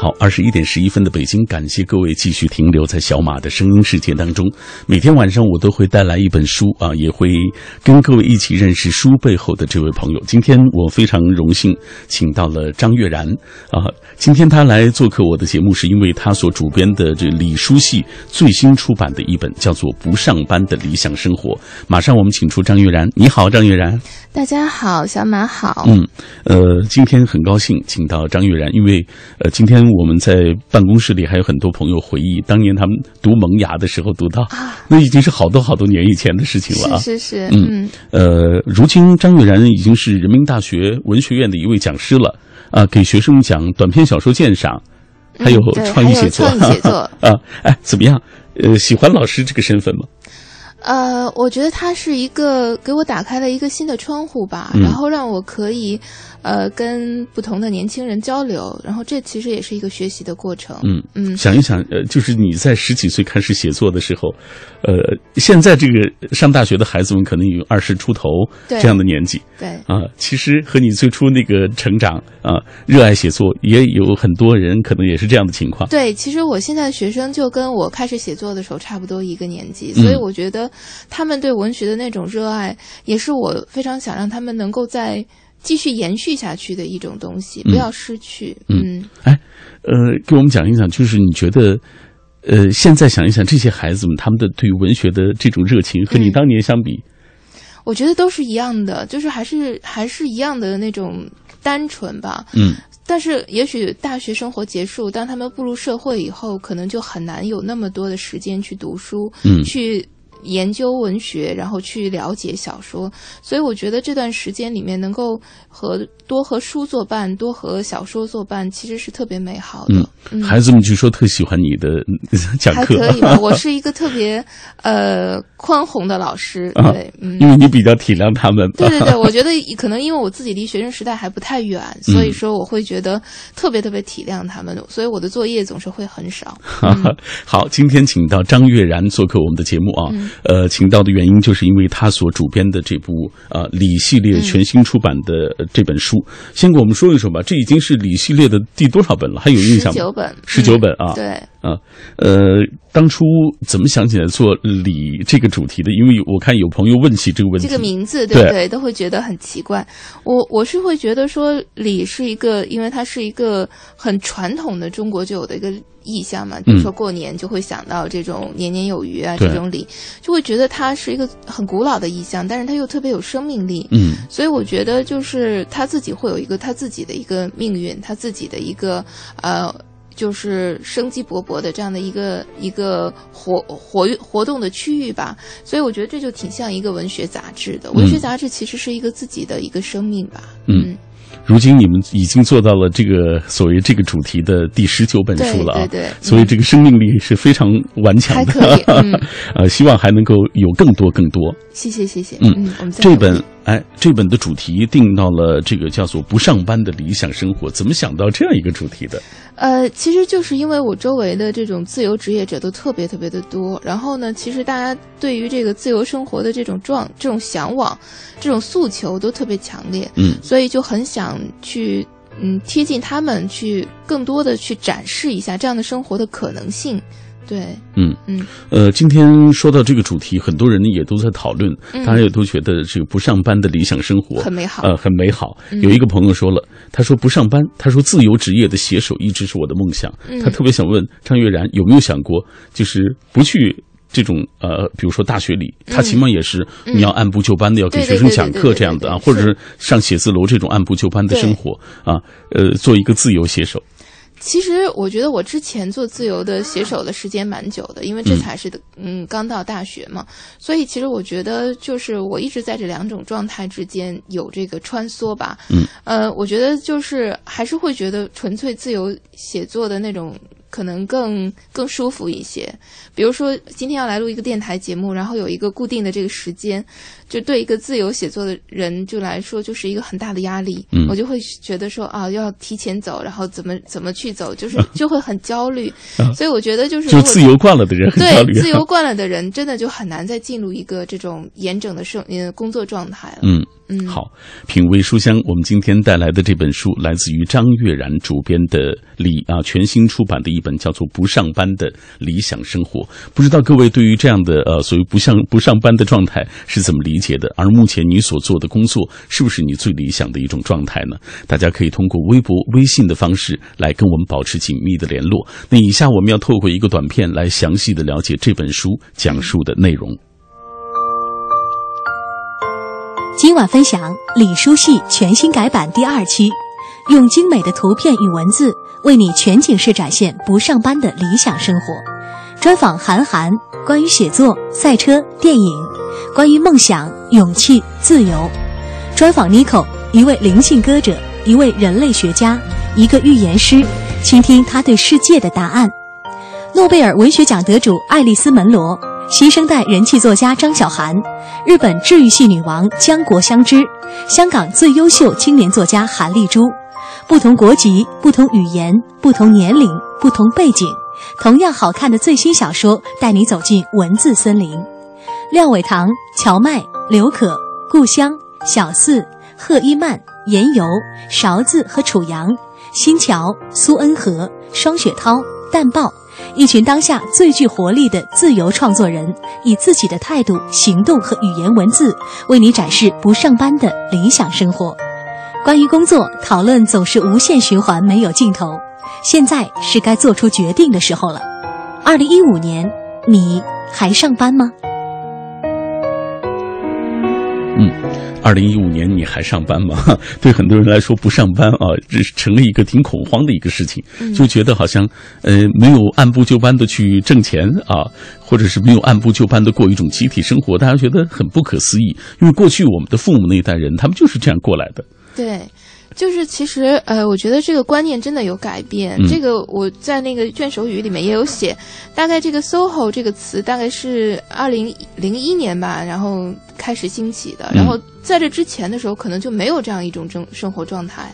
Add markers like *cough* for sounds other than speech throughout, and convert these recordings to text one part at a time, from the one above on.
好，二十一点十一分的北京，感谢各位继续停留在小马的声音世界当中。每天晚上我都会带来一本书啊，也会跟各位一起认识书背后的这位朋友。今天我非常荣幸请到了张悦然啊，今天他来做客我的节目，是因为他所主编的这李书系最新出版的一本叫做《不上班的理想生活》。马上我们请出张悦然，你好，张悦然。大家好，小马好。嗯，呃，今天很高兴请到张悦然，因为呃，今天我们在办公室里还有很多朋友回忆当年他们读萌芽的时候读到，那已经是好多好多年以前的事情了啊。是是是，嗯嗯，呃，如今张悦然已经是人民大学文学院的一位讲师了啊，给学生们讲短篇小说鉴赏，还有嗯对创意写作，还有创意写作啊，哎，怎么样？呃，喜欢老师这个身份吗？呃，我觉得它是一个给我打开了一个新的窗户吧，嗯。然后让我可以呃跟不同的年轻人交流，然后这其实也是一个学习的过程。嗯嗯。想一想，呃，就是你在十几岁开始写作的时候，呃，现在这个上大学的孩子们可能有二十出头对这样的年纪。对，啊，其实和你最初那个成长啊，热爱写作，也有很多人可能也是这样的情况。对，其实我现在的学生就跟我开始写作的时候差不多一个年纪，嗯所以我觉得他们对文学的那种热爱，也是我非常想让他们能够再继续延续下去的一种东西，嗯。不要失去。嗯。呃，给我们讲一讲，就是你觉得，呃，现在想一想，这些孩子们他们的对于文学的这种热情，和你嗯当年相比，我觉得都是一样的，就是还是还是一样的那种单纯吧。嗯。但是也许大学生活结束，当他们步入社会以后，可能就很难有那么多的时间去读书，嗯。去研究文学，然后去了解小说。所以我觉得这段时间里面，能够和多和书作伴，多和小说作伴，其实是特别美好的。孩子们据说特喜欢你的 *laughs* 讲课还，可以吧？*laughs* 我是一个特别呃宽宏的老师，啊对，嗯，因为你比较体谅他们。对对对，*laughs* 我觉得可能因为我自己离学生时代还不太远，嗯所以说我会觉得特别特别体谅他们，所以我的作业总是会很少。好，今天请到张悦然做客我们的节目啊。嗯呃，请到的原因就是因为他所主编的这部呃李系列全新出版的呃这本书。先给我们说一说吧，这已经是李系列的第多少本了？还有印象吗？十九本，十九本啊。对，啊，呃，当初怎么想起来做礼这个主题的？因为我看有朋友问起这个问题。这个名字对不对对，都会觉得很奇怪。我我是会觉得说礼是一个，因为它是一个很传统的中国就有的一个意象嘛，比如说过年就会想到这种年年有余啊，对这种礼，就会觉得它是一个很古老的意象，但是它又特别有生命力。嗯所以我觉得，就是他自己会有一个他自己的一个命运，他自己的一个呃，就是生机勃勃的这样的一个一个活活跃活动的区域吧。所以我觉得这就挺像一个文学杂志的。文学杂志其实是一个自己的一个生命吧。嗯如今你们已经做到了这个所谓这个主题的第十九本书了啊，对对对所以这个生命力是非常顽强的，还可以嗯 *laughs* 呃，希望还能够有更多更多。谢谢谢谢。嗯嗯，我们再这本哎，这本的主题定到了这个叫做“不上班的理想生活”，怎么想到这样一个主题的？呃，其实就是因为我周围的这种自由职业者都特别特别的多，然后呢，其实大家对于这个自由生活的这种状、这种向往、这种诉求都特别强烈，嗯所以就很想去嗯贴近他们，去更多的去展示一下这样的生活的可能性。对，嗯。嗯。呃，今天说到这个主题，很多人也都在讨论，嗯。大家也都觉得这个不上班的理想生活很美好。呃，很美好。嗯。有一个朋友说了，他说不上班，他说自由职业的写手一直是我的梦想。嗯。他特别想问张悦然有没有想过，就是不去。这种呃，比如说大学里，他起码也是嗯你要按部就班的，要给学生讲课这样的啊，或者是上写字楼这种按部就班的生活啊，呃，做一个自由写手。其实我觉得我之前做自由的写手的时间蛮久的，因为这才是嗯刚到大学嘛，所以其实我觉得就是我一直在这两种状态之间有这个穿梭吧。嗯，呃，我觉得就是还是会觉得纯粹自由写作的那种可能更更舒服一些。比如说今天要来录一个电台节目，然后有一个固定的这个时间，就对一个自由写作的人就来说，就是一个很大的压力。嗯我就会觉得说啊，要提前走，然后怎么怎么去走，就是就会很焦虑。所以我觉得就是就自由惯了的人很焦虑。对自由惯了的人，真的就很难再进入一个这种严整的生呃工作状态了。嗯。嗯，好，品味书香，我们今天带来的这本书来自于张悦然主编的理啊全新出版的一本叫做《不上班的理想生活》。不知道各位对于这样的呃所谓不上不上班的状态是怎么理解的？而目前你所做的工作是不是你最理想的一种状态呢？大家可以通过微博、微信的方式来跟我们保持紧密的联络。那以下我们要透过一个短片来详细的了解这本书讲述的内容。今晚分享李书系全新改版第二期，用精美的图片与文字为你全景式展现不上班的理想生活。专访韩寒，关于写作、赛车、电影，关于梦想、勇气、自由。专访 Nico，一位灵性歌者，一位人类学家，一个预言师，倾听他对世界的答案。诺贝尔文学奖得主爱丽丝·门罗。新生代人气作家张小涵，日本治愈系女王江国香织，香港最优秀青年作家韩丽珠，不同国籍、不同语言、不同年龄、不同背景，同样好看的最新小说，带你走进文字森林。廖伟棠、乔麦、刘可、故乡、小四、贺一曼、严游、勺子和楚阳，新桥、苏恩和、双雪涛、淡豹。一群当下最具活力的自由创作人，以自己的态度、行动和语言文字，为你展示不上班的理想生活。关于工作讨论总是无限循环，没有尽头。现在是该做出决定的时候了。二零一五年，你还上班吗？嗯，二零一五年你还上班吗？*laughs* 对很多人来说，不上班啊，这是成了一个挺恐慌的一个事情，就觉得好像呃没有按部就班的去挣钱啊，或者是没有按部就班的过一种集体生活，大家觉得很不可思议。因为过去我们的父母那一代人，他们就是这样过来的。对。就是其实呃，我觉得这个观念真的有改变。嗯、这个我在那个卷首语里面也有写，大概这个 “soho” 这个词大概是二零零一年吧，然后开始兴起的。然后在这之前的时候，可能就没有这样一种生生活状态。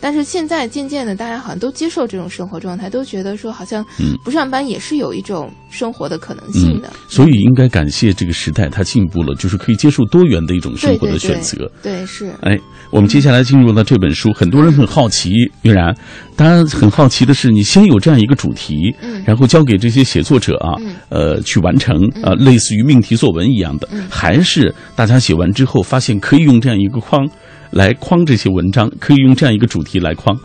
但是现在渐渐的，大家好像都接受这种生活状态，都觉得说好像不上班也是有一种生活的可能性的。嗯、所以应该感谢这个时代，它进步了，就是可以接受多元的一种生活的选择。对,对,对，是。哎，我们接下来进入到这本书，很多人很好奇，月然，大家很好奇的是，你先有这样一个主题，嗯，然后交给这些写作者啊，嗯、呃，去完成啊、呃，类似于命题作文一样的，嗯、还是大家写完之后发现可以用这样一个框。来框这些文章，可以用这样一个主题来框，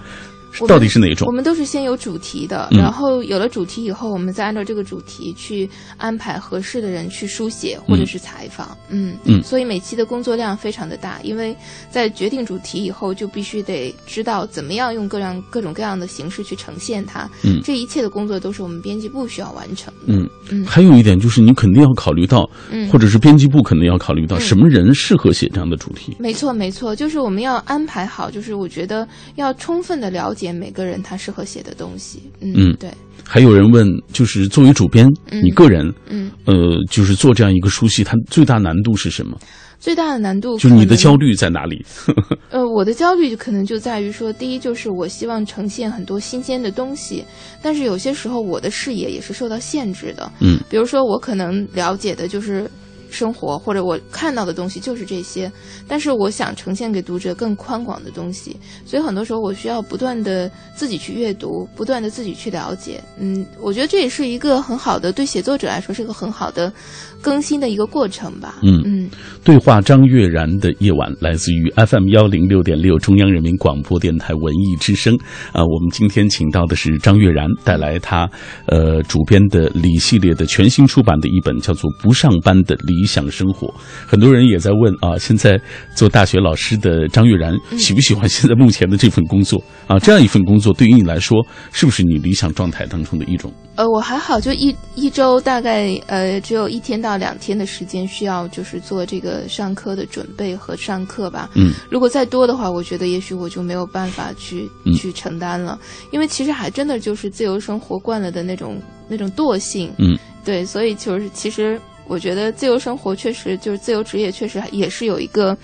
到底是哪种？我们都是先有主题的，嗯、然后有了主题以后，我们再按照这个主题去安排合适的人去书写或者是采访。嗯嗯，所以每期的工作量非常的大，因为在决定主题以后，就必须得知道怎么样用各样各种各样的形式去呈现它。嗯，这一切的工作都是我们编辑部需要完成的。嗯嗯，还有一点就是你肯定要考虑到，嗯，或者是编辑部肯定要考虑到什么人适合写这样的主题。没错，没错，就是我们要安排好，就是我觉得要充分的了解每个人他适合写的东西。嗯，嗯对。还有人问，就是作为主编，嗯、你个人，嗯，呃，就是做这样一个书系，它最大难度是什么？最大的难度就是你的焦虑在哪里？*laughs* 呃，我的焦虑可能就在于说，第一就是我希望呈现很多新鲜的东西，但是有些时候我的视野也是受到限制的。嗯，比如说我可能了解的就是生活，或者我看到的东西就是这些，但是我想呈现给读者更宽广的东西，所以很多时候我需要不断的自己去阅读，不断的自己去了解。嗯，我觉得这也是一个很好的，对写作者来说是个很好的更新的一个过程吧。嗯嗯。对话张悦然的夜晚，来自于 FM 幺零六点六中央人民广播电台文艺之声。啊、呃，我们今天请到的是张悦然，带来他呃主编的李系列的全新出版的一本叫做《不上班的理理想生活。很多人也在问啊，现在做大学老师的张悦然喜不喜欢现在目前的这份工作啊？这样一份工作对于你来说，是不是你理想状态当中的一种？呃，我还好，就一一周大概呃只有一天到两天的时间需要就是做这个上课的准备和上课吧。嗯，如果再多的话，我觉得也许我就没有办法去、嗯去承担了，因为其实还真的就是自由生活惯了的那种那种惰性。嗯，对，所以就是其实我觉得自由生活确实就是自由职业，确实也是有一个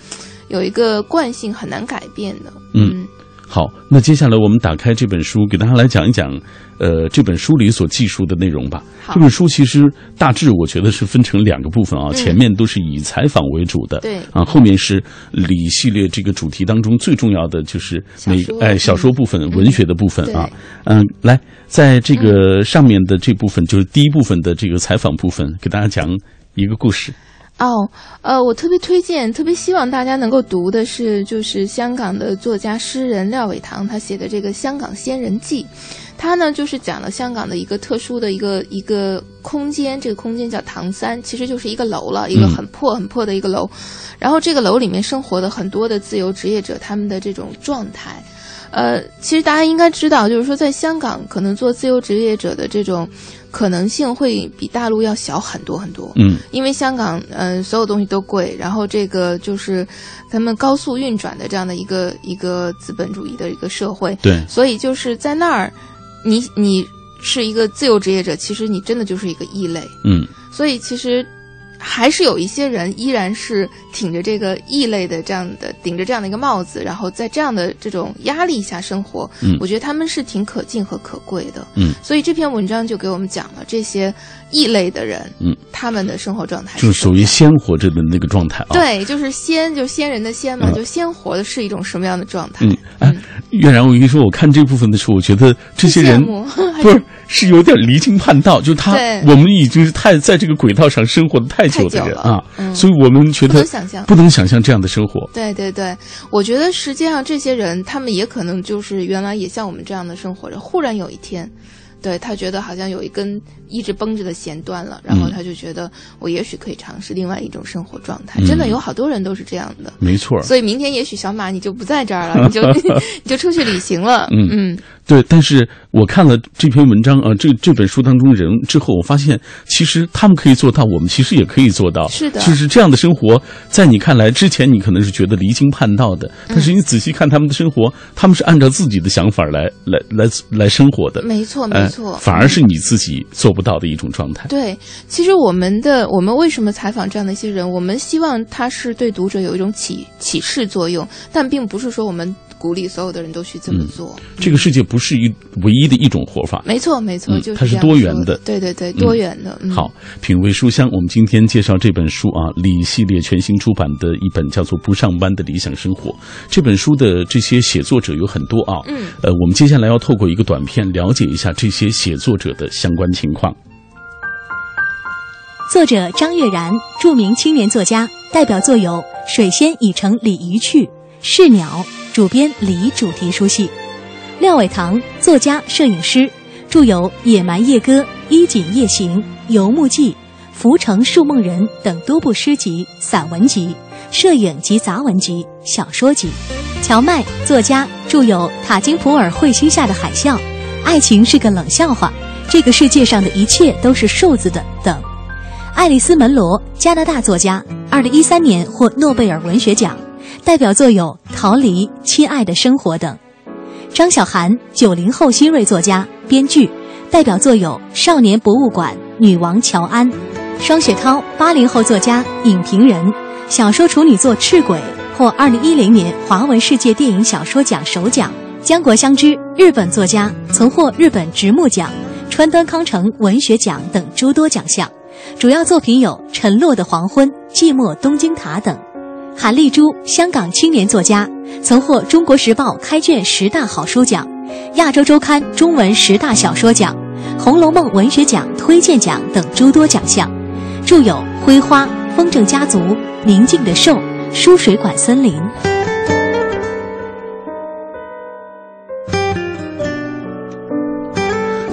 有一个惯性很难改变的。嗯好，那接下来我们打开这本书，给大家来讲一讲，呃，这本书里所记述的内容吧。这本书其实大致我觉得是分成两个部分啊，嗯。前面都是以采访为主的，对。啊，后面是李系列这个主题当中最重要的就是每哎小说部分、嗯。文学的部分对。啊，嗯，来，在这个上面的这部分就是第一部分的这个采访部分，给大家讲一个故事。哦，呃，我特别推荐，特别希望大家能够读的是，就是香港的作家诗人廖伟棠他写的这个《香港仙人记》，他呢就是讲了香港的一个特殊的一个一个空间，这个空间叫唐三，其实就是一个楼了，一个嗯很破很破的一个楼，然后这个楼里面生活的很多的自由职业者，他们的这种状态。呃，其实大家应该知道，就是说，在香港，可能做自由职业者的这种可能性会比大陆要小很多很多。嗯因为香港，嗯、所有东西都贵，然后这个就是他们高速运转的这样的一个一个资本主义的一个社会，对，所以就是在那儿，你你是一个自由职业者，其实你真的就是一个异类，嗯所以其实。还是有一些人依然是挺着这个异类的这样的顶着这样的一个帽子，然后在这样的这种压力下生活。嗯我觉得他们是挺可敬和可贵的。嗯，所以这篇文章就给我们讲了这些异类的人，嗯，他们的生活状态就属于鲜活着的那个状态啊。对，就是鲜，就是鲜人的鲜嘛，嗯就鲜活的是一种什么样的状态？嗯，哎，月然，我跟你说，我看这部分的时候，我觉得这些人 *laughs* 不是 *laughs* 是有点离经叛道，就他我们已经是太在这个轨道上生活的太久的人啊，嗯。所以我们觉不得能想象。不能想象这样的生活。对对对，我觉得实际上这些人，他们也可能就是原来也像我们这样的生活着，忽然有一天，对他觉得好像有一根一直绷着的弦断了，然后嗯他就觉得我也许可以尝试另外一种生活状态。嗯真的有好多人都是这样的。没错，所以明天也许小马你就不在这儿了，*laughs* 你就 *laughs* 你就出去旅行了。嗯嗯对。但是我看了这篇文章啊，这这本书当中人之后，我发现其实他们可以做到，我们其实也可以做到。是的就是这样的生活，在你看来，之前你可能是觉得离经叛道的，但嗯是你仔细看他们的生活，他们是按照自己的想法来来来来生活的。没错哎没错，反而是你自己做不到的一种状态。对，其实我们的我们为什么采访这样的一些人？我们希望他是对读者有一种启启示作用，但并不是说我们鼓励所有的人都去这么做。这个世界不是一唯一的一种活法。没错，没错，嗯就是它是多元的。对对对，多元的。嗯、好，品味书香，我们今天介绍这本书啊，李系列全新出版的一本叫做《不上班的理想生活》。这本书的这些写作者有很多啊，嗯，呃，我们接下来要透过一个短片了解一下这些写作者的相关情况。作者张悦然，著名青年作家，代表作有《水仙已成鲤鱼去》《是鸟》，主编李主题书系。廖伟棠，作家、摄影师，著有《野蛮夜歌》《衣锦夜行》《游牧记》《浮城树梦人》等多部诗集、散文集、摄影及杂文集、小说集。乔麦，作家，著有《塔金普尔彗星下的海啸》《爱情是个冷笑话》《这个世界上的一切都是瘦子的》等。爱丽丝·门罗，加拿大作家，二零一三年获诺贝尔文学奖，代表作有《逃离》《亲爱的生活》等。张小涵，九零后新锐作家、编剧，代表作有《少年博物馆》《女王乔安》。双雪涛，八零后作家、影评人，小说处女作《赤鬼》获二零一零年华文世界电影小说奖首奖。江国香织，日本作家，曾获日本直木奖、川端康成文学奖等诸多奖项。主要作品有《沉落的黄昏》《寂寞东京塔》等。韩丽珠，香港青年作家，曾获《中国时报》开卷十大好书奖、亚洲周刊中文十大小说奖、《红楼梦》文学奖推荐奖等诸多奖项，著有《灰花》《风筝家族》《宁静的兽》《输水管森林》。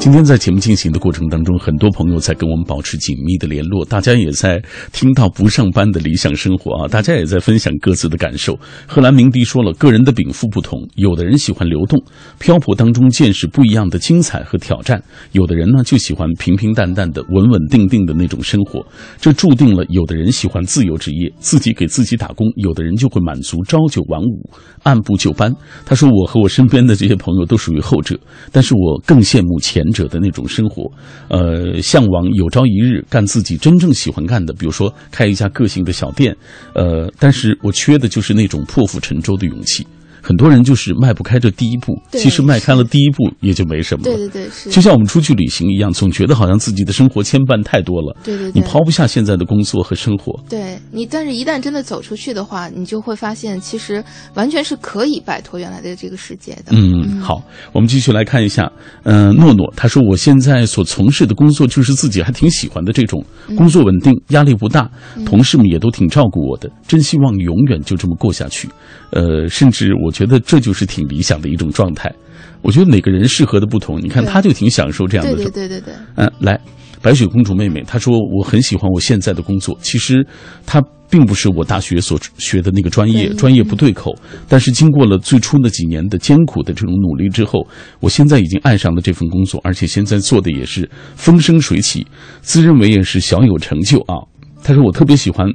今天在节目进行的过程当中，很多朋友在跟我们保持紧密的联络，大家也在听到不上班的理想生活啊，大家也在分享各自的感受。荷兰鸣笛说了，个人的禀赋不同，有的人喜欢流动、漂泊当中见识不一样的精彩和挑战，有的人呢就喜欢平平淡淡的、稳稳定定的那种生活。这注定了，有的人喜欢自由职业，自己给自己打工；有的人就会满足朝九晚五、按部就班。他说，我和我身边的这些朋友都属于后者，但是我更羡慕前者的那种生活，呃，向往有朝一日干自己真正喜欢干的，比如说开一家个性的小店，呃，但是我缺的就是那种破釜沉舟的勇气。很多人就是迈不开这第一步，其实迈开了第一步也就没什么了。对对对，是，就像我们出去旅行一样，总觉得好像自己的生活牵绊太多了，对对对你抛不下现在的工作和生活。对你，但是一旦真的走出去的话，你就会发现，其实完全是可以摆脱原来的这个世界的。嗯，好，我们继续来看一下，嗯、诺诺他说，我现在所从事的工作就是自己还挺喜欢的这种工作，稳定，压力不大，同事们也都挺照顾我的，真希望永远就这么过下去。呃，甚至我觉得这就是挺理想的一种状态。我觉得每个人适合的不同，你看他就挺享受这样的对对对对对，嗯，来，白雪公主妹妹，她说我很喜欢我现在的工作，其实她并不是我大学所学的那个专业，专业不对口。但是经过了最初那几年的艰苦的这种努力之后，我现在已经爱上了这份工作，而且现在做的也是风生水起，自认为也是小有成就啊。她说我特别喜欢，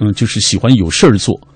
嗯，就是喜欢有事儿做，嗯。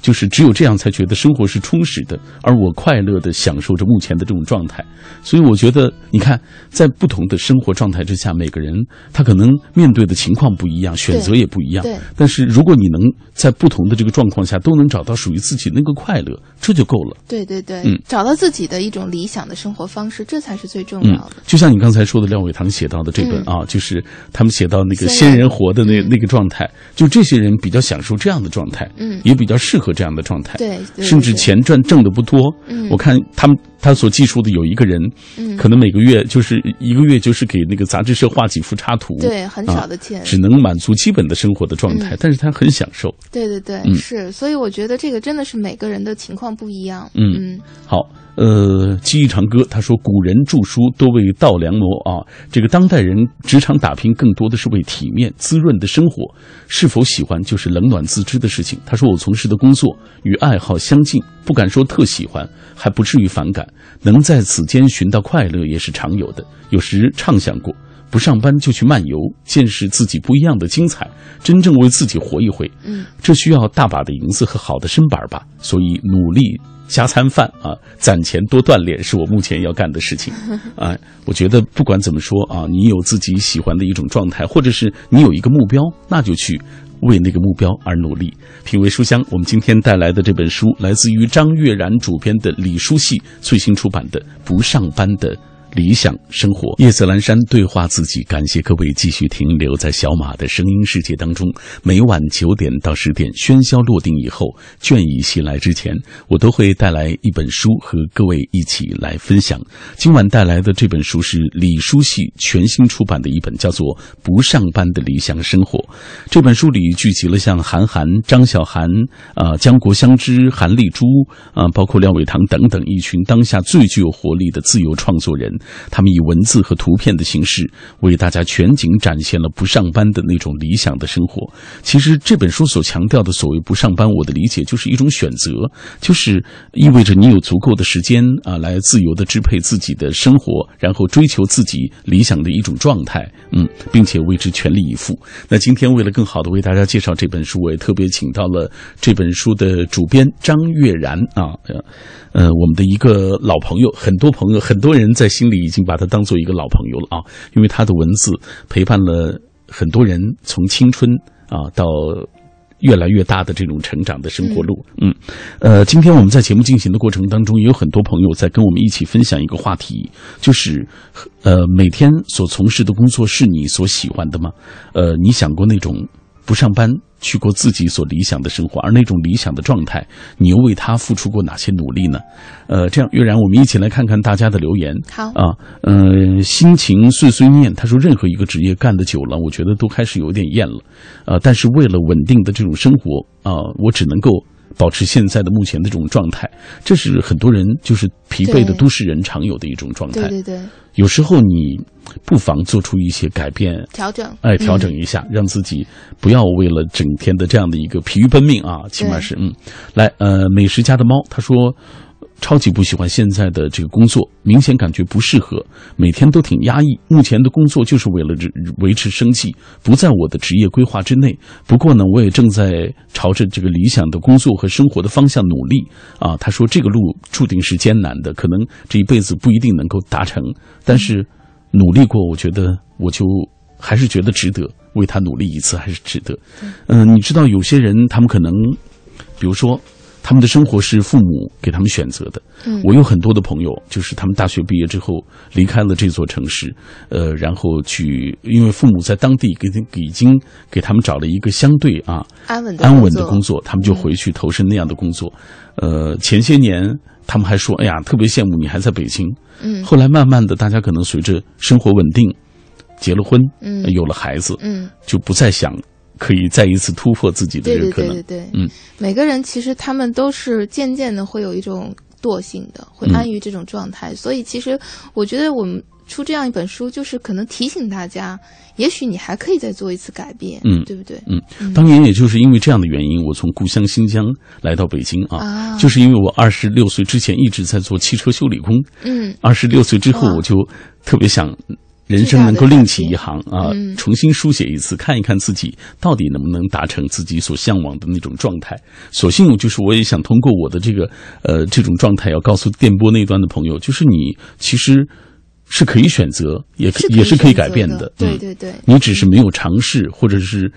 就是只有这样才觉得生活是充实的，而我快乐的享受着目前的这种状态。所以我觉得，你看，在不同的生活状态之下，每个人他可能面对的情况不一样，选择也不一样。对但是如果你能在不同的这个状况下都能找到属于自己那个快乐，这就够了。对对对，嗯找到自己的一种理想的生活方式，这才是最重嗯要的。，就像你刚才说的，廖伟棠写到的这本、啊，就是他们写到那个仙人仙人活的那、那个状态，就这些人比较享受这样的状态，嗯也比较适合这样的状态。对对甚至钱赚挣的不多。嗯我看他们他所记述的有一个人，嗯可能每个月就是一个月就是给那个杂志社画几幅插图，对很少啊的钱只能满足基本的生活的状态，嗯但是他很享受。对对对，嗯是，所以我觉得这个真的是每个人的情况不一样。嗯嗯好，呃，记忆长歌他说，古人著书多为稻粱谋啊，这个当代人职场打拼更多的是为体面滋润的生活，是否喜欢就是冷暖自知的事情。他说，我从事的工作与爱好相近，不敢说特喜欢，还不至于反感，能在此间寻到快乐也是常有的。有时畅想过。不上班就去漫游，见识自己不一样的精彩，真正为自己活一回。嗯，这需要大把的银子和好的身板吧。所以努力加餐饭啊，攒钱多锻炼是我目前要干的事情。*laughs* 啊，我觉得不管怎么说啊，你有自己喜欢的一种状态，或者是你有一个目标，那就去。为那个目标而努力。品味书香，我们今天带来的这本书来自于张悦然主编的李书系最新出版的《不上班的》。理想生活，夜色阑珊，对话自己。感谢各位继续停留在小马的声音世界当中。每晚九点到十点，喧嚣落定以后，倦意袭来之前，我都会带来一本书和各位一起来分享。今晚带来的这本书是李书系全新出版的一本，叫做《不上班的理想生活》。这本书里聚集了像韩寒、张小涵、啊、呃、江国香枝、韩丽珠啊、包括廖伟棠等等一群当下最具有活力的自由创作人。他们以文字和图片的形式为大家全景展现了不上班的那种理想的生活。其实这本书所强调的所谓不上班，我的理解就是一种选择，就是意味着你有足够的时间啊，来自由的支配自己的生活，然后追求自己理想的一种状态，嗯，并且为之全力以赴。那今天为了更好的为大家介绍这本书，我也特别请到了这本书的主编张悦然啊，呃，我们的一个老朋友，很多朋友，很多人在心心里已经把他当做一个老朋友了啊，因为他的文字陪伴了很多人从青春啊到越来越大的这种成长的生活路。嗯，呃，今天我们在节目进行的过程当中，也有很多朋友在跟我们一起分享一个话题，就是呃，每天所从事的工作是你所喜欢的吗？呃，你想过那种不上班？去过自己所理想的生活，而那种理想的状态，你又为他付出过哪些努力呢？呃，这样，月然，我们一起来看看大家的留言。好啊，呃，心情碎碎念，他说，任何一个职业干得久了，我觉得都开始有点厌了，呃，但是为了稳定的这种生活啊、呃，我只能够保持现在的目前的这种状态，这是很多人就是疲惫的都市人常有的一种状态。对对对，有时候你不妨做出一些改变，调整，哎，调整一下，让自己不要为了整天的这样的一个疲于奔命啊，起码是嗯，来，呃，美食家的猫他说。超级不喜欢现在的这个工作，明显感觉不适合，每天都挺压抑。目前的工作就是为了维持生计，不在我的职业规划之内。不过呢，我也正在朝着这个理想的工作和生活的方向努力啊。他说这个路注定是艰难的，可能这一辈子不一定能够达成，但是努力过，我觉得我就还是觉得值得，为他努力一次还是值得。嗯、你知道有些人他们可能，比如说。他们的生活是父母给他们选择的。嗯我有很多的朋友，就是他们大学毕业之后离开了这座城市，呃，然后去，因为父母在当地给已经给他们找了一个相对啊安稳的安稳的工作，他们就回去投身那样的工作。呃，前些年他们还说，哎呀，特别羡慕你还在北京。嗯后来慢慢的，大家可能随着生活稳定，结了婚，嗯呃有了孩子，嗯，就不再想可以再一次突破自己的这个可能。对对对，嗯，每个人其实他们都是渐渐的会有一种惰性的，会嗯安于这种状态。所以其实我觉得我们出这样一本书，就是可能提醒大家，也许你还可以再做一次改变，嗯对不对？嗯，当年也就是因为这样的原因，我从故乡新疆来到北京啊，啊就是因为我二十六岁之前一直在做汽车修理工，嗯二十六岁之后我就特别想。人生能够另起一行啊，嗯。重新书写一次，看一看自己到底能不能达成自己所向往的那种状态。所幸就是我也想通过我的这个呃这种状态，要告诉电波那端的朋友，就是你其实是可以选择，也也是可以改变的。嗯。对对对。你只是没有尝试，或者是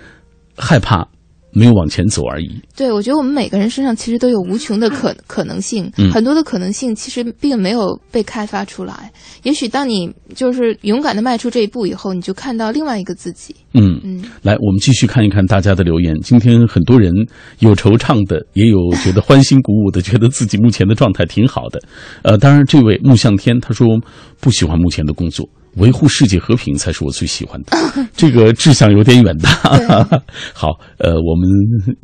害怕没有往前走而已。对，我觉得我们每个人身上其实都有无穷的可可能性，嗯很多的可能性其实并没有被开发出来。也许当你就是勇敢的迈出这一步以后，你就看到另外一个自己。嗯，嗯，来，我们继续看一看大家的留言。今天很多人有惆怅的，也有觉得欢欣鼓舞的，觉得自己目前的状态挺好的。呃，当然，这位木向天他说不喜欢目前的工作，维护世界和平才是我最喜欢的。*laughs* 这个志向有点远大。*laughs* 好，呃，我们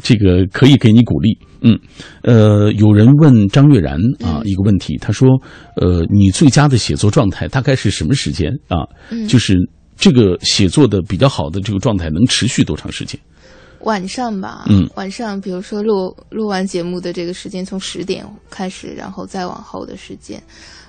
这个可以给你鼓励。嗯，呃，有人问张悦然啊、一个问题，他说，呃，你最佳的写作状态大概是什么时间啊？就是这个写作的比较好的这个状态能持续多长时间？晚上吧，嗯晚上比如说录录完节目的这个时间从十点开始，然后再往后的时间，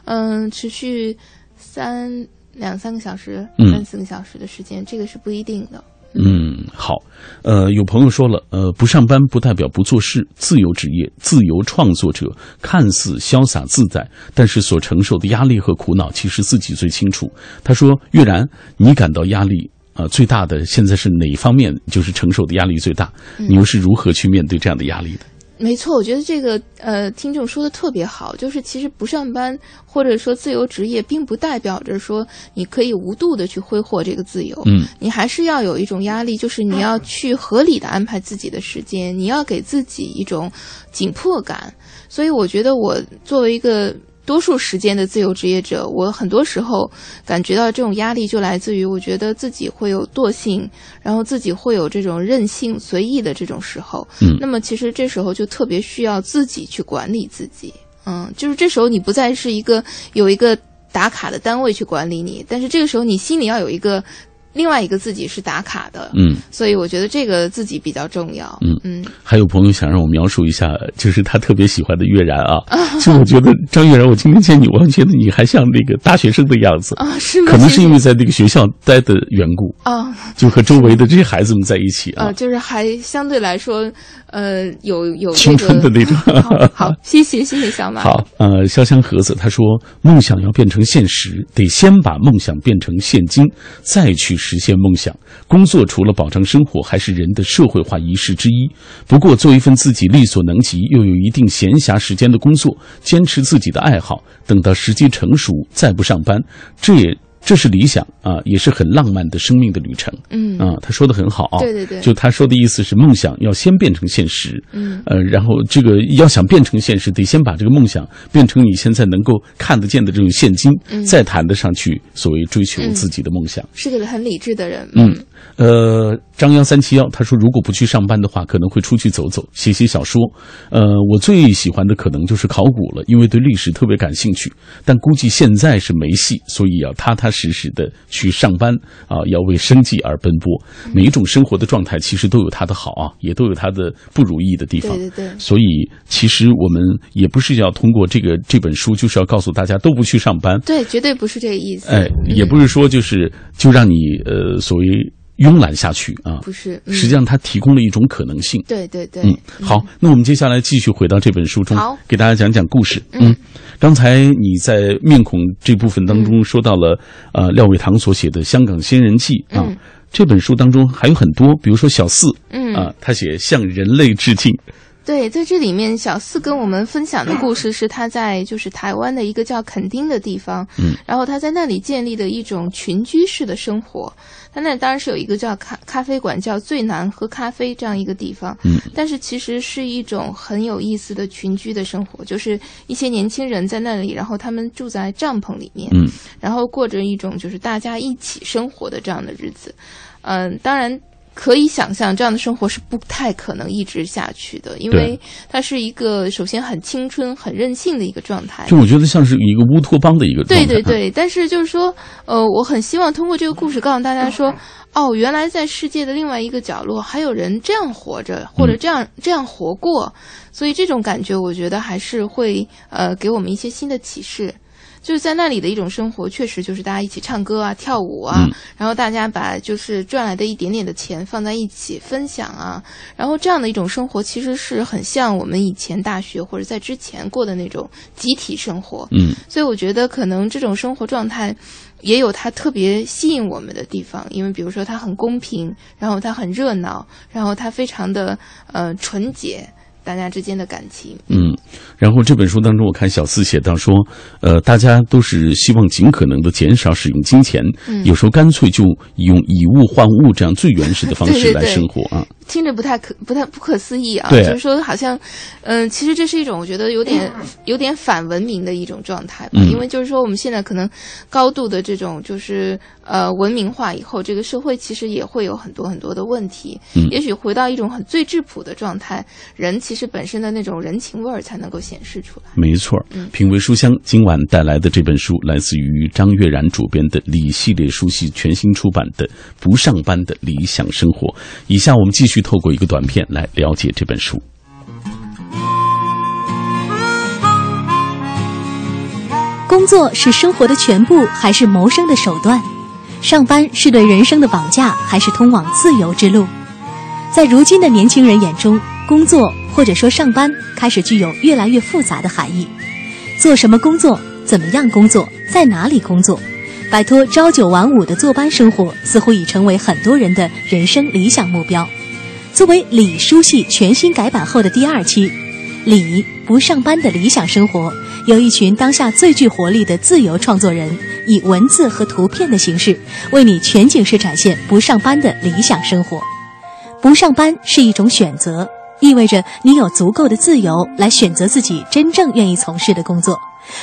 嗯，持续三两三个小时、嗯三四个小时的时间，这个是不一定的。嗯，好，呃，有朋友说了，呃，不上班不代表不做事，自由职业、自由创作者看似潇洒自在，但是所承受的压力和苦恼，其实自己最清楚。他说：“月然，你感到压力呃最大的现在是哪一方面？就是承受的压力最大？你又是如何去面对这样的压力的？”没错，我觉得这个呃，听众说的特别好，就是其实不上班或者说自由职业，并不代表着说你可以无度的去挥霍这个自由。嗯，你还是要有一种压力，就是你要去合理的安排自己的时间，你要给自己一种紧迫感。所以我觉得我作为一个多数时间的自由职业者，我很多时候感觉到这种压力就来自于我觉得自己会有惰性，然后自己会有这种任性随意的这种时候。嗯那么其实这时候就特别需要自己去管理自己。嗯，就是这时候你不再是一个有一个打卡的单位去管理你，但是这个时候你心里要有一个另外一个自己是打卡的。嗯。所以我觉得这个自己比较重要。嗯嗯还有朋友想让我描述一下，就是他特别喜欢的月然啊。*laughs* 就我觉得张月然，我今天见你，我觉得你还像那个大学生的样子，啊，是吗？可能是因为在那个学校待的缘故，啊就和周围的这些孩子们在一起啊，啊，就是还相对来说，呃，有有这青春的。那种。*laughs* 好，好，*laughs* 谢谢谢谢小马。好，呃，潇湘盒子他说，梦想要变成现实，得先把梦想变成现金，再去实现梦想。工作除了保障生活，还是人的社会化仪式之一。不过，做一份自己力所能及又有一定闲暇时间的工作，坚持自己的爱好，等到时机成熟再不上班，这也。这是理想啊，也是很浪漫的生命的旅程。嗯啊，他说的很好啊。对对对就他说的意思是，梦想要先变成现实。嗯呃，然后这个要想变成现实，得先把这个梦想变成你现在能够看得见的这种现金，嗯再谈得上去所谓追求自己的梦想。是个很理智的人。嗯，呃，张幺三七幺他说，如果不去上班的话，可能会出去走走，写写小说。呃，我最喜欢的可能就是考古了，因为对历史特别感兴趣。但估计现在是没戏，所以要踏踏实实的去上班啊，要为生计而奔波。每一种生活的状态其实都有它的好啊，也都有它的不如意的地方。对对对所以其实我们也不是要通过这个这本书，就是要告诉大家都不去上班。对，绝对不是这个意思。哎，嗯也不是说就是就让你呃所谓慵懒下去啊，不是嗯实际上它提供了一种可能性。对对对。嗯，好，那我们接下来继续回到这本书中好，给大家讲讲故事。嗯，刚才你在面孔这部分当中说到了，呃，廖伟棠所写的《香港仙人记》啊，嗯这本书当中还有很多，比如说小四，嗯。啊，他写向人类致敬，对，在这里面，小四跟我们分享的故事是他在就是台湾的一个叫垦丁的地方，嗯，然后他在那里建立的一种群居式的生活。他那当然是有一个叫咖咖啡馆，叫最难喝咖啡这样一个地方，嗯，但是其实是一种很有意思的群居的生活，就是一些年轻人在那里，然后他们住在帐篷里面，嗯，然后过着一种就是大家一起生活的这样的日子。嗯，当然可以想象这样的生活是不太可能一直下去的，因为它是一个首先很青春、很任性的一个状态。就我觉得像是一个乌托邦的一个状态。对对对，但是就是说，呃，我很希望通过这个故事告诉大家说，哦，原来在世界的另外一个角落还有人这样活着，或者这样、这样活过，所以这种感觉，我觉得还是会呃给我们一些新的启示。就是在那里的一种生活，确实就是大家一起唱歌啊、跳舞啊，嗯然后大家把就是赚来的一点点的钱放在一起分享啊，然后这样的一种生活，其实是很像我们以前大学或者在之前过的那种集体生活。嗯，所以我觉得可能这种生活状态也有它特别吸引我们的地方，因为比如说它很公平，然后它很热闹，然后它非常的呃纯洁，大家之间的感情。嗯，然后这本书当中，我看小四写到说，呃，大家都是希望尽可能的减少使用金钱，嗯有时候干脆就用以物换物这样最原始的方式来对对对生活啊。听着不太可不太不可思议啊，就是说好像，嗯、其实这是一种我觉得有点有点反文明的一种状态吧，嗯因为就是说我们现在可能高度的这种就是呃文明化以后，这个社会其实也会有很多很多的问题，嗯也许回到一种很最质朴的状态，人其实本身的那种人情味儿才能够显示出来。没错嗯，品味书香今晚带来的这本书来自于张悦然主编的《李系列书系》全新出版的《不上班的理想生活》。以下我们继续透过一个短片来了解这本书。工作是生活的全部，还是谋生的手段？上班是对人生的绑架，还是通往自由之路？在如今的年轻人眼中，工作或者说上班开始具有越来越复杂的含义。做什么工作？怎么样工作？在哪里工作？摆脱朝九晚五的坐班生活，似乎已成为很多人的人生理想目标。作为李书系全新改版后的第二期，《李不上班的理想生活》，由一群当下最具活力的自由创作人，以文字和图片的形式，为你全景式展现不上班的理想生活。不上班是一种选择，意味着你有足够的自由来选择自己真正愿意从事的工作，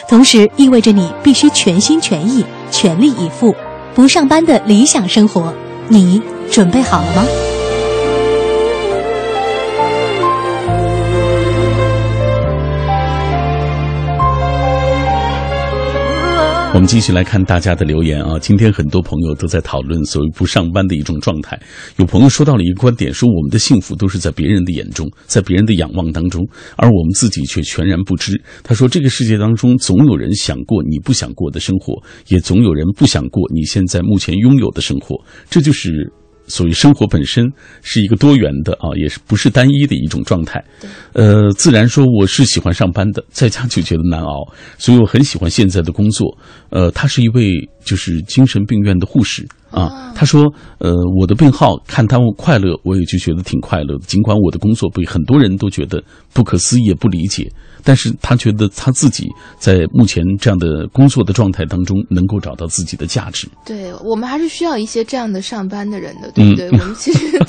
同时意味着你必须全心全意、全力以赴。不上班的理想生活，你准备好了吗？我们继续来看大家的留言啊，今天很多朋友都在讨论所谓不上班的一种状态。有朋友说到了一个观点，说我们的幸福都是在别人的眼中，在别人的仰望当中，而我们自己却全然不知。他说，这个世界当中总有人想过你不想过的生活，也总有人不想过你现在目前拥有的生活。这就是。所以生活本身是一个多元的啊，也是不是单一的一种状态。呃，自然说我是喜欢上班的，在家就觉得难熬，所以我很喜欢现在的工作。呃，他是一位就是精神病院的护士啊。他说，呃，我的病号看他们快乐，我也就觉得挺快乐的。尽管我的工作被很多人都觉得不可思议、也不理解，但是他觉得他自己在目前这样的工作的状态当中，能够找到自己的价值。对我们还是需要一些这样的上班的人的，对不对？我们其实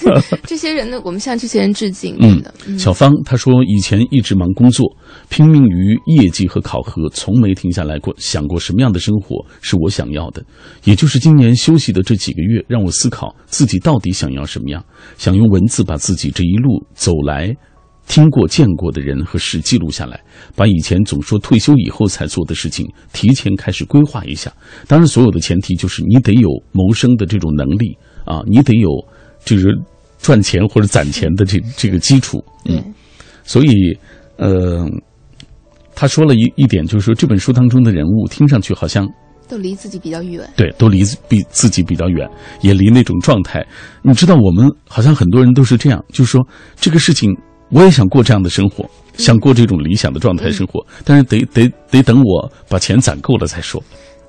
这些人呢，我们向这些人致敬。嗯的，小芳她说，以前一直忙工作，拼命于业绩和考核，从没停下来过，想过什么样的生活是我想要的。也就是今年休息的这几个月，让我思考自己到底想要什么样，想用文字把自己这一路走来。听过、见过的人和事记录下来，把以前总说退休以后才做的事情提前开始规划一下。当然，所有的前提就是你得有谋生的这种能力啊，你得有就是赚钱或者攒钱的这 *laughs* 这个基础。嗯，所以呃，他说了一一点，就是说这本书当中的人物听上去好像都离自己比较远，对，都离比自己比较远，也离那种状态。你知道，我们好像很多人都是这样，就是说这个事情。我也想过这样的生活，想过这种理想的状态生活，但是得得得等我把钱攒够了再说。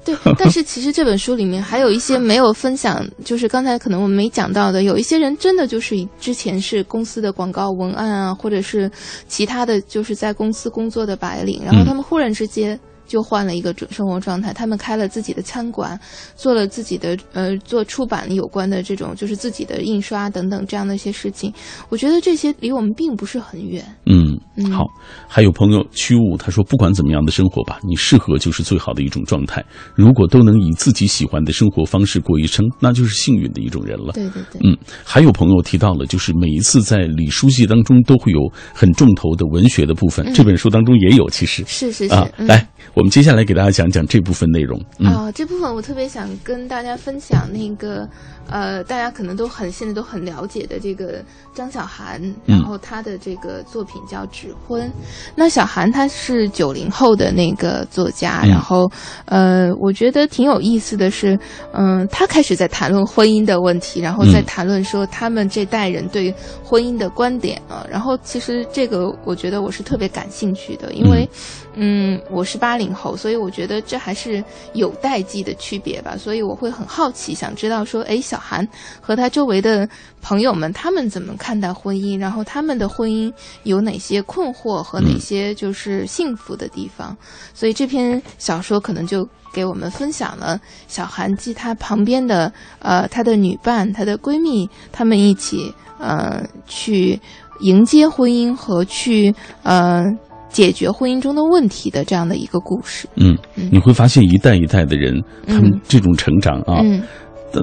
对，但是其实这本书里面还有一些没有分享，就是刚才可能我们没讲到的，有一些人真的就是之前是公司的广告文案啊，或者是其他的就是在公司工作的白领，然后他们忽然之间。就换了一个生活状态，他们开了自己的餐馆，做了自己的呃做出版有关的这种就是自己的印刷等等这样的一些事情。我觉得这些离我们并不是很远。嗯，好。还有朋友虚无，他说不管怎么样的生活吧，你适合就是最好的一种状态。如果都能以自己喜欢的生活方式过一生，那就是幸运的一种人了。对对对。嗯，还有朋友提到了，就是每一次在李书记当中都会有很重头的文学的部分，这本书当中也有，其实是是啊，来。我们接下来给大家讲讲这部分内容。啊，这部分我特别想跟大家分享那个，呃，大家可能都很现在都很了解的这个张小涵，然后他的这个作品叫《指婚》。那小涵他是九零后的那个作家，然后呃，我觉得挺有意思的是，嗯，他开始在谈论婚姻的问题，然后在谈论说他们这代人对婚姻的观点啊，然后其实这个我觉得我是特别感兴趣的，因为嗯，我是八零。后，所以我觉得这还是有代际的区别吧，所以我会很好奇，想知道说，哎，小韩和他周围的朋友们，他们怎么看待婚姻？然后他们的婚姻有哪些困惑和哪些就是幸福的地方？所以这篇小说可能就给我们分享了小韩及他旁边的呃他的女伴、他的闺蜜，他们一起呃去迎接婚姻和去呃。解决婚姻中的问题的这样的一个故事。嗯，你会发现一代一代的人，他们这种成长啊，嗯，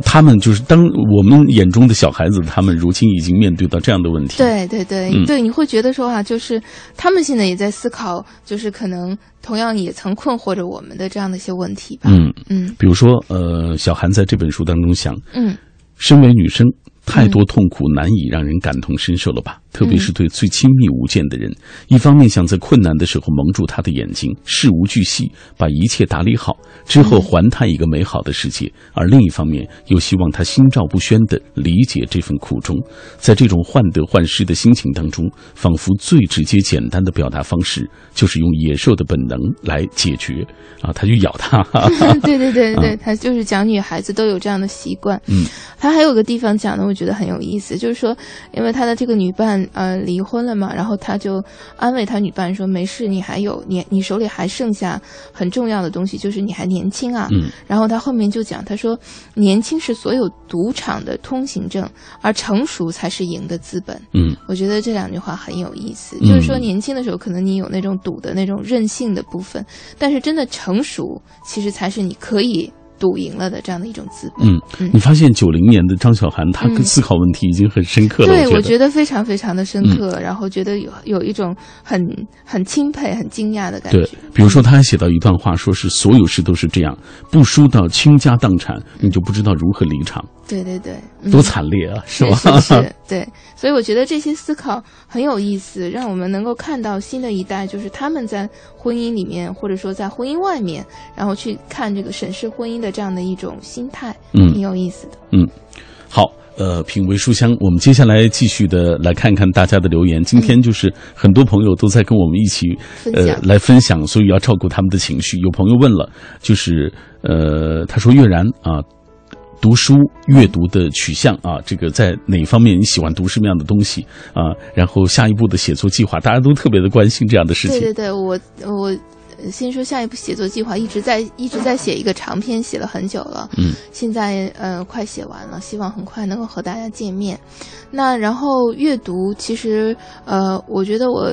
他们就是当我们眼中的小孩子，他们如今已经面对到这样的问题。对对对对，你会觉得说啊，就是他们现在也在思考，就是可能同样也曾困惑着我们的这样的一些问题吧。嗯嗯，比如说呃，小韩在这本书当中想，嗯，身为女生。太多痛苦难以让人感同身受了吧？特别是对最亲密无间的人，一方面想在困难的时候蒙住他的眼睛，事无巨细，把一切打理好之后还他一个美好的世界；而另一方面又希望他心照不宣地理解这份苦衷。在这种患得患失的心情当中，仿佛最直接简单的表达方式就是用野兽的本能来解决。啊，他就咬他。*laughs* 对对对 *laughs* 对，他就是讲女孩子都有这样的习惯。嗯，他还有个地方讲的，我觉得很有意思，就是说，因为他的这个女伴呃离婚了嘛，然后他就安慰他女伴说：“没事，你还有你你手里还剩下很重要的东西，就是你还年轻啊。”嗯，然后他后面就讲，他说：“年轻是所有赌场的通行证，而成熟才是赢的资本。”嗯，我觉得这两句话很有意思，就是说年轻的时候可能你有那种赌的那种任性的部分，但是真的成。成熟其实才是你可以赌赢了的这样的一种资本。嗯，你发现九零年的张小涵，他思考问题已经很深刻了。对，我觉得非常非常的深刻，然后觉得有有一种很很钦佩、很惊讶的感觉。对，比如说他还写到一段话，说是所有事都是这样，不输到倾家荡产，你就不知道如何离场。对对对，多惨烈啊，是吧？是是，对。所以我觉得这些思考很有意思，让我们能够看到新的一代，就是他们在婚姻里面，或者说在婚姻外面，然后去看这个审视婚姻的这样的一种心态，嗯，挺有意思的。嗯，好，呃，品味书香，我们接下来继续的来看看大家的留言。今天就是很多朋友都在跟我们一起呃来分享，所以要照顾他们的情绪。有朋友问了，就是呃，他说月然啊。读书阅读的取向啊，这个在哪方面你喜欢读什么样的东西啊？然后下一步的写作计划，大家都特别的关心这样的事情。对对对，我我。先说下一步写作计划，一直在一直在写一个长篇，写了很久了。嗯，现在呃快写完了，希望很快能够和大家见面。那然后阅读，其实呃，我觉得我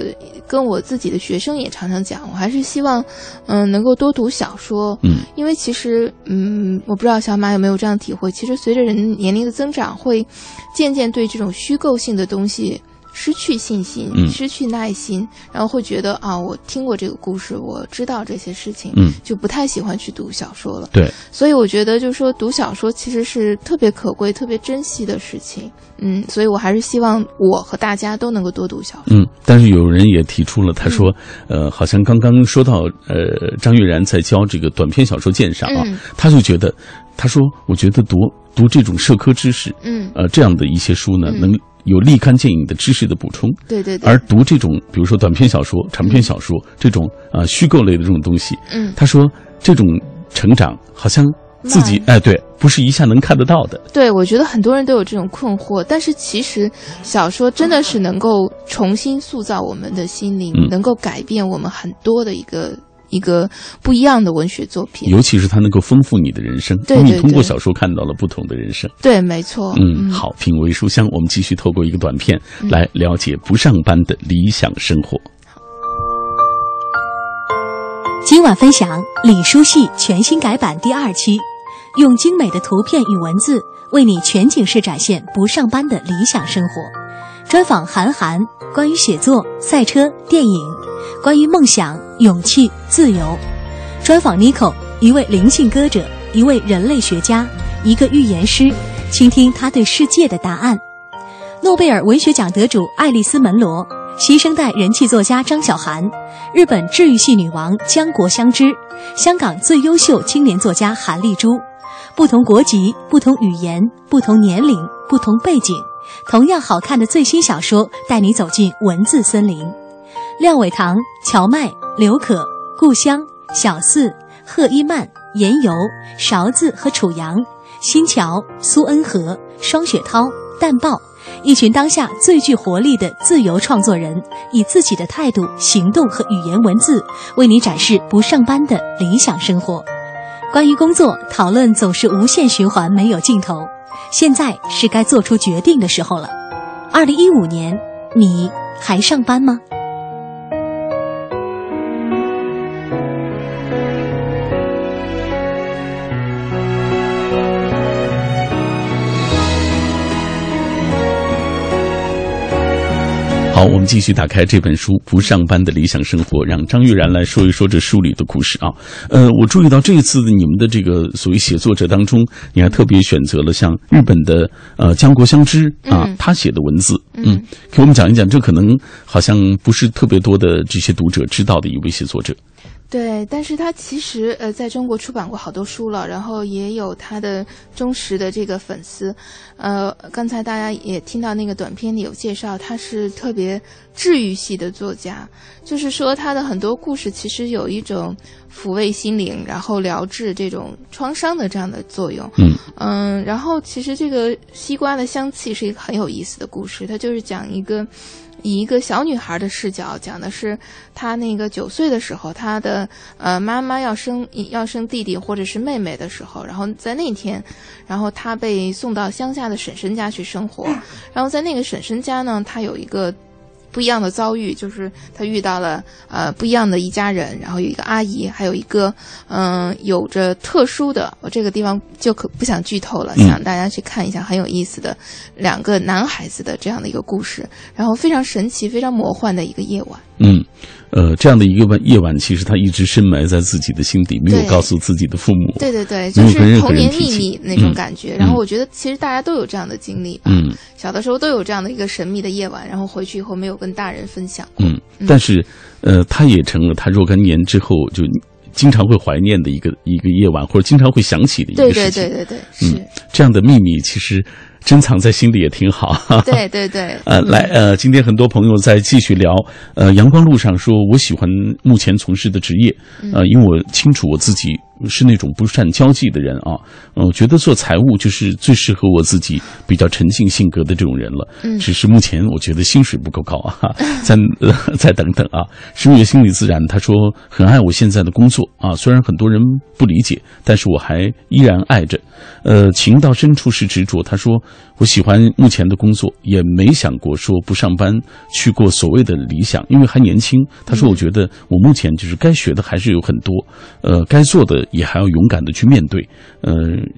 跟我自己的学生也常常讲，我还是希望嗯能够多读小说。嗯，因为其实嗯，我不知道小马有没有这样体会，其实随着人年龄的增长，会渐渐对这种虚构性的东西。失去信心，失去耐心，然后会觉得啊，我听过这个故事，我知道这些事情，嗯，就不太喜欢去读小说了。对，所以我觉得，就是说读小说其实是特别可贵、特别珍惜的事情。嗯，所以我还是希望我和大家都能够多读小说。嗯，但是有人也提出了，他说，呃，好像刚刚说到，呃，张悦然在教这个短篇小说鉴赏啊，他就觉得，他说，我觉得读读这种社科知识，嗯，呃，这样的一些书呢，能。有立竿见影的知识的补充，对对对。而读这种，比如说短篇小说、长篇小说这种啊虚构类的这种东西，嗯，他说这种成长好像自己哎对，不是一下能看得到的。对，我觉得很多人都有这种困惑，但是其实小说真的是能够重新塑造我们的心灵，能够改变我们很多的一个。一个不一样的文学作品，尤其是它能够丰富你的人生，因为你通过小说看到了不同的人生。对，没错。嗯，好，品味书香，我们继续透过一个短片来了解不上班的理想生活。今晚分享李书系全新改版第二期，用精美的图片与文字为你全景式展现不上班的理想生活。专访韩寒，关于写作、赛车、电影。关于梦想、勇气、自由，专访 Nico，一位灵性歌者，一位人类学家，一个预言师，倾听他对世界的答案。诺贝尔文学奖得主爱丽丝·门罗，新生代人气作家张小涵，日本治愈系女王江国香织，香港最优秀青年作家韩丽珠。不同国籍、不同语言、不同年龄、不同背景，同样好看的最新小说，带你走进文字森林。廖伟棠、荞麦、刘可、故乡、小四、贺一曼、严游、勺子和楚阳、新桥、苏恩和、双雪涛、淡豹，一群当下最具活力的自由创作人，以自己的态度、行动和语言文字，为你展示不上班的理想生活。关于工作讨论总是无限循环，没有尽头。现在是该做出决定的时候了。二零一五年，你还上班吗？好，我们继续打开这本书《不上班的理想生活》，让张玉然来说一说这书里的故事啊。呃，我注意到这一次你们的这个所谓写作者当中，你还特别选择了像日本的呃江国香织啊，他写的文字，嗯，给我们讲一讲，这可能好像不是特别多的这些读者知道的一位写作者。对，但是他其实呃，在中国出版过好多书了，然后也有他的忠实的这个粉丝。呃，刚才大家也听到那个短片里有介绍，他是特别治愈系的作家，就是说他的很多故事其实有一种抚慰心灵，然后疗治这种创伤的这样的作用。嗯嗯，然后其实这个西瓜的香气是一个很有意思的故事，它就是讲一个。以一个小女孩的视角讲的是，她那个九岁的时候，她的呃妈妈要生要生弟弟或者是妹妹的时候，然后在那天，然后她被送到乡下的婶婶家去生活，然后在那个婶婶家呢，她有一个。不一样的遭遇，就是他遇到了呃不一样的一家人，然后有一个阿姨，还有一个嗯有着特殊的，我这个地方就可不想剧透了，想大家去看一下，很有意思的两个男孩子的这样的一个故事，然后非常神奇、非常魔幻的一个夜晚。嗯。呃，这样的一个晚夜晚，其实他一直深埋在自己的心底，没有告诉自己的父母。对对对，就是童年秘密那种感觉。然后我觉得，其实大家都有这样的经历吧。嗯，小的时候都有这样的一个神秘的夜晚，然后回去以后没有跟大人分享。嗯，但是，呃，他也成了他若干年之后就经常会怀念的一个一个夜晚，或者经常会想起的一个事情。对对对对对，是这样的秘密，其实。珍藏在心里也挺好。*laughs* 对对对。呃，来呃，今天很多朋友在继续聊。呃，阳光路上说，我喜欢目前从事的职业。呃，因为我清楚我自己是那种不善交际的人啊，嗯，我觉得做财务就是最适合我自己比较沉静性格的这种人了。嗯只是目前我觉得薪水不够高啊，*laughs* 再、呃、再等等啊。十月心理自然他说很爱我现在的工作啊，虽然很多人不理解，但是我还依然爱着。呃，情到深处是执着。他说我喜欢目前的工作，也没想过说不上班去过所谓的理想，因为还年轻。他说我觉得我目前就是该学的还是有很多，呃，该做的也还要勇敢的去面对。呃，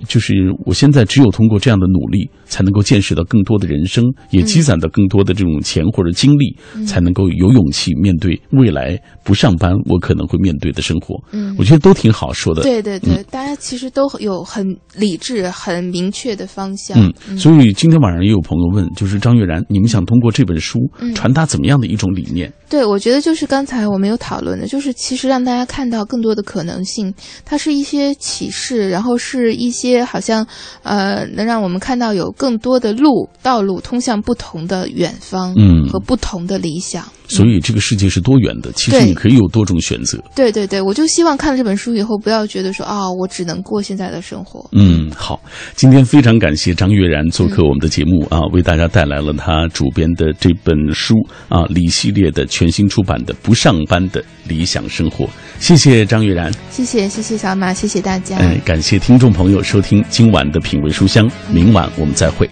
就是我现在只有通过这样的努力，才能够见识到更多的人生，也积攒到更多的这种钱或者精力，才能够有勇气面对未来不上班我可能会面对的生活。嗯我觉得都挺好说的。对对对，嗯大家其实都有很理智、很明确的方向。嗯，所以今天晚上也有朋友问，就是张悦然，你们想通过这本书嗯传达怎么样的一种理念？对，我觉得就是刚才我们有讨论的，就是其实让大家看到更多的可能性，它是一些启示，然后是一些好像呃能让我们看到有更多的路道路通向不同的远方，嗯和不同的理想。所以这个世界是多元的，其实你可以有多种选择。对对对，我就希望看了这本书以后，不要觉得说啊、我只能过现在的生活。嗯，好，今天非常感谢张悦然做客我们的节目啊，为大家带来了他主编的这本书啊，李系列的全新出版的《不上班的理想生活》。谢谢张悦然，谢谢谢谢小马，谢谢大家。哎，感谢听众朋友收听今晚的品味书香，明晚我们再会。